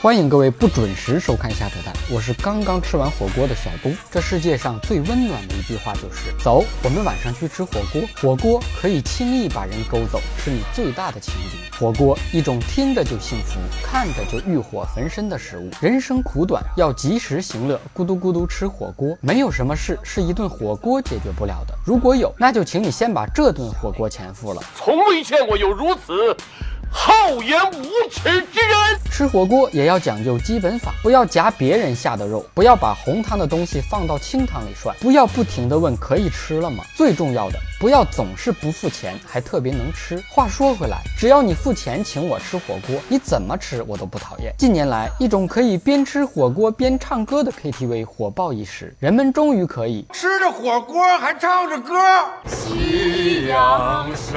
欢迎各位不准时收看下扯蛋，我是刚刚吃完火锅的小东。这世界上最温暖的一句话就是：走，我们晚上去吃火锅。火锅可以轻易把人勾走，是你最大的情敌。火锅一种听着就幸福，看着就欲火焚身的食物。人生苦短，要及时行乐。咕嘟咕嘟吃火锅，没有什么事是一顿火锅解决不了的。如果有，那就请你先把这顿火锅钱付了。从未见过有如此。厚颜无耻之人，吃火锅也要讲究基本法，不要夹别人下的肉，不要把红汤的东西放到清汤里涮，不要不停的问可以吃了吗？最重要的，不要总是不付钱还特别能吃。话说回来，只要你付钱请我吃火锅，你怎么吃我都不讨厌。近年来，一种可以边吃火锅边唱歌的 KTV 火爆一时，人们终于可以吃着火锅还唱着歌。夕阳山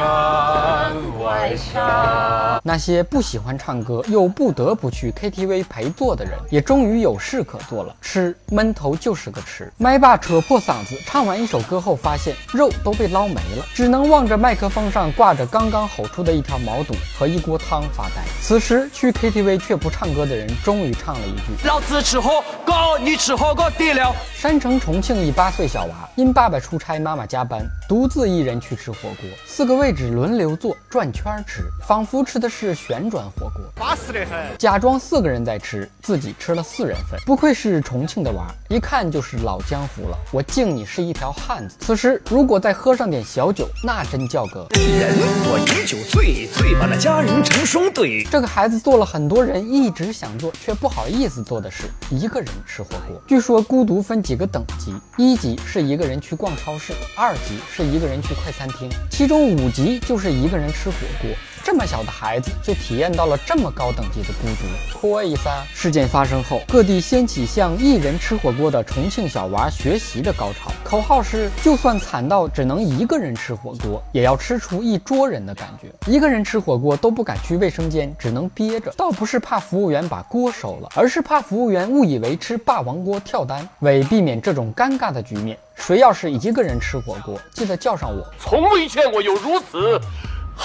外山。那些不喜欢唱歌又不得不去 KTV 陪坐的人，也终于有事可做了。吃闷头就是个吃，麦霸扯破嗓子唱完一首歌后，发现肉都被捞没了，只能望着麦克风上挂着刚刚吼出的一条毛肚和一锅汤发呆。此时去 KTV 却不唱歌的人，终于唱了一句：“老子吃火锅，你吃火锅底料。”山城重庆一八岁小娃，因爸爸出差，妈妈加班，独自一人去吃火锅，四个位置轮流坐，转圈吃，仿佛。吃的是旋转火锅，巴适的很。假装四个人在吃，自己吃了四人份。不愧是重庆的娃，一看就是老江湖了。我敬你是一条汉子。此时如果再喝上点小酒，那真叫个人我饮酒醉，醉把那佳人成双对。这个孩子做了很多人一直想做却不好意思做的事，一个人吃火锅。据说孤独分几个等级，一级是一个人去逛超市，二级是一个人去快餐厅，其中五级就是一个人吃火锅。这么小的孩子就体验到了这么高等级的孤独，可以噻！事件发生后，各地掀起向一人吃火锅的重庆小娃学习的高潮，口号是：就算惨到只能一个人吃火锅，也要吃出一桌人的感觉。一个人吃火锅都不敢去卫生间，只能憋着，倒不是怕服务员把锅收了，而是怕服务员误以为吃霸王锅跳单。为避免这种尴尬的局面，谁要是一个人吃火锅，记得叫上我。从未见过有如此。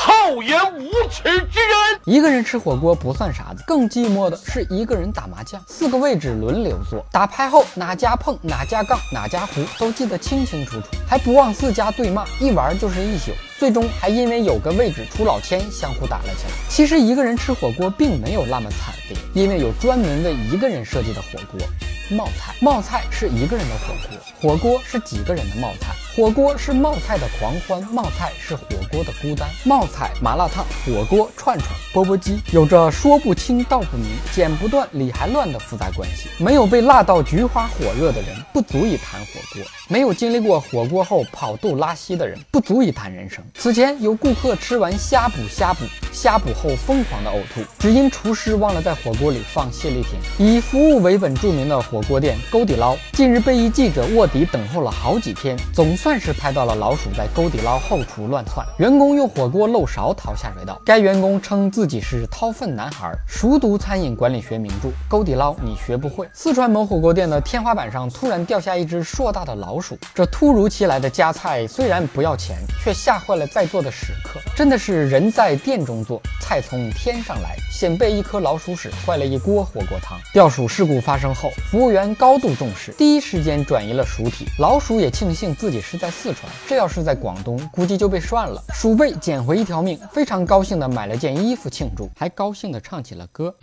厚颜无耻之人，一个人吃火锅不算啥子，更寂寞的是一个人打麻将，四个位置轮流坐，打牌后哪家碰哪家杠哪家胡都记得清清楚楚，还不忘四家对骂，一玩就是一宿，最终还因为有个位置出老千，相互打了起来。其实一个人吃火锅并没有那么惨烈，因为有专门为一个人设计的火锅。冒菜，冒菜是一个人的火锅，火锅是几个人的冒菜。火锅是冒菜的狂欢，冒菜是火锅的孤单。冒菜、麻辣烫、火锅、串串、钵钵鸡，有着说不清道不明、剪不断理还乱的复杂关系。没有被辣到菊花火热的人，不足以谈火锅；没有经历过火锅后跑肚拉稀的人，不足以谈人生。此前有顾客吃完呷哺呷哺呷哺后疯狂的呕吐，只因厨师忘了在火锅里放泻立停。以服务为本著名的火锅店沟底捞，近日被一记者卧底等候了好几天，总算算。是拍到了老鼠在沟底捞后厨乱窜，员工用火锅漏勺逃下水道。该员工称自己是掏粪男孩，熟读餐饮管理学名著。沟底捞你学不会。四川某火锅店的天花板上突然掉下一只硕大的老鼠，这突如其来的加菜虽然不要钱，却吓坏了在座的食客。真的是人在店中坐，菜从天上来，先被一颗老鼠屎坏了一锅火锅汤。掉鼠事故发生后，服务员高度重视，第一时间转移了鼠体。老鼠也庆幸自己是。在四川，这要是在广东，估计就被涮了。鼠辈捡回一条命，非常高兴的买了件衣服庆祝，还高兴的唱起了歌。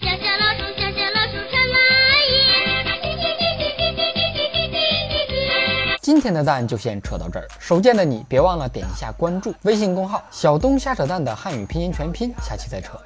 今天的蛋就先扯到这儿，手贱的你别忘了点一下关注，微信公号小东瞎扯蛋的汉语拼音全拼，下期再扯。